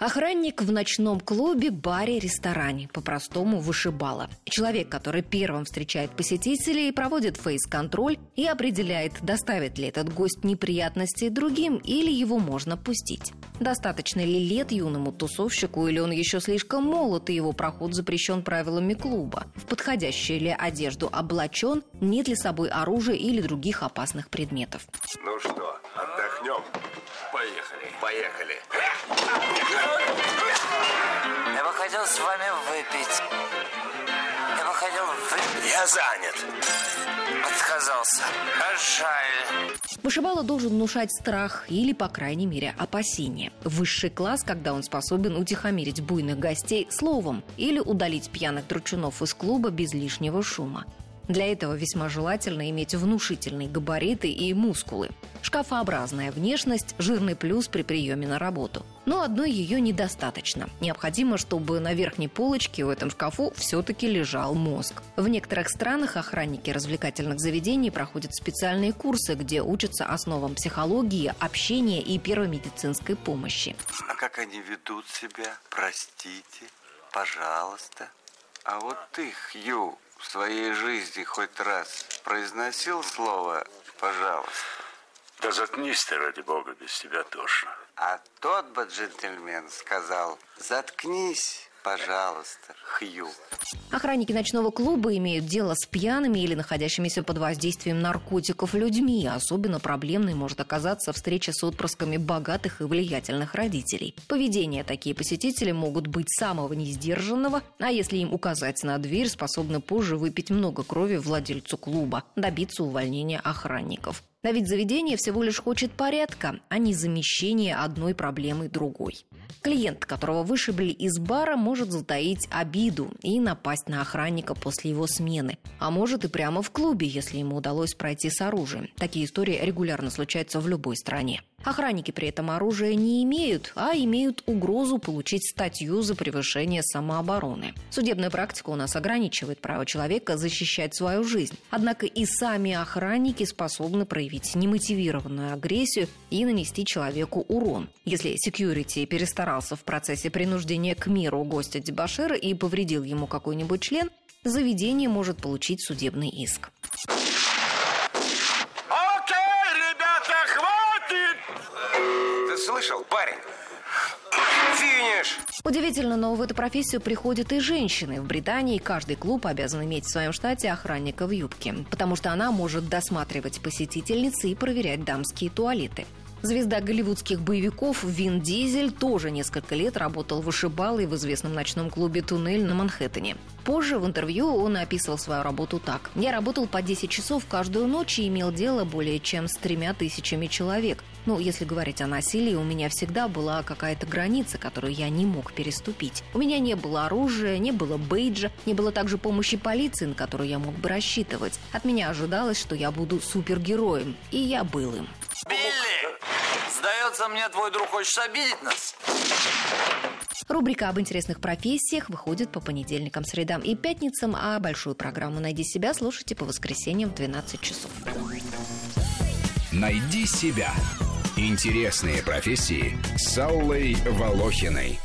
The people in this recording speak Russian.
Охранник в ночном клубе, баре, ресторане, по-простому вышибала. Человек, который первым встречает посетителей, проводит фейс-контроль и определяет, доставит ли этот гость неприятности другим или его можно пустить. Достаточно ли лет юному тусовщику или он еще слишком молод и его проход запрещен правилами клуба? В подходящую ли одежду облачен, нет ли с собой оружия или других опасных предметов? Ну что, отдохнем? Поехали. Поехали. Я бы хотел с вами выпить. Я бы хотел выпить. Я занят. Отказался. А жаль. Вышибала должен внушать страх или, по крайней мере, опасение. Высший класс, когда он способен утихомирить буйных гостей словом или удалить пьяных дручунов из клуба без лишнего шума. Для этого весьма желательно иметь внушительные габариты и мускулы. Шкафообразная внешность – жирный плюс при приеме на работу. Но одной ее недостаточно. Необходимо, чтобы на верхней полочке в этом шкафу все-таки лежал мозг. В некоторых странах охранники развлекательных заведений проходят специальные курсы, где учатся основам психологии, общения и первой медицинской помощи. А как они ведут себя? Простите, пожалуйста. А вот ты, Хью, в своей жизни хоть раз произносил слово «пожалуйста»? Да заткнись ты, ради бога, без тебя тошно. А тот бы джентльмен сказал «заткнись, пожалуйста, Хью». Охранники ночного клуба имеют дело с пьяными или находящимися под воздействием наркотиков людьми. Особенно проблемной может оказаться встреча с отпрысками богатых и влиятельных родителей. Поведение такие посетители могут быть самого несдержанного, а если им указать на дверь, способны позже выпить много крови владельцу клуба, добиться увольнения охранников. Да ведь заведение всего лишь хочет порядка, а не замещения одной проблемы другой. Клиент, которого вышибли из бара, может затаить обиду и напасть на охранника после его смены. А может и прямо в клубе, если ему удалось пройти с оружием. Такие истории регулярно случаются в любой стране. Охранники при этом оружия не имеют, а имеют угрозу получить статью за превышение самообороны. Судебная практика у нас ограничивает право человека защищать свою жизнь. Однако и сами охранники способны проявить немотивированную агрессию и нанести человеку урон. Если секьюрити перестарался в процессе принуждения к миру гостя дебашира и повредил ему какой-нибудь член, заведение может получить судебный иск. Слышал, парень? Финиш! Удивительно, но в эту профессию приходят и женщины. В Британии каждый клуб обязан иметь в своем штате охранника в юбке, потому что она может досматривать посетительницы и проверять дамские туалеты. Звезда голливудских боевиков Вин Дизель тоже несколько лет работал вышибалой в известном ночном клубе «Туннель» на Манхэттене. Позже в интервью он описывал свою работу так. «Я работал по 10 часов каждую ночь и имел дело более чем с тремя тысячами человек. Ну, если говорить о насилии, у меня всегда была какая-то граница, которую я не мог переступить. У меня не было оружия, не было бейджа, не было также помощи полиции, на которую я мог бы рассчитывать. От меня ожидалось, что я буду супергероем, и я был им. Сдается мне, твой друг хочет обидеть нас. Рубрика об интересных профессиях выходит по понедельникам, средам и пятницам, а большую программу «Найди себя» слушайте по воскресеньям в 12 часов. Найди себя. Интересные профессии с Аллой Волохиной.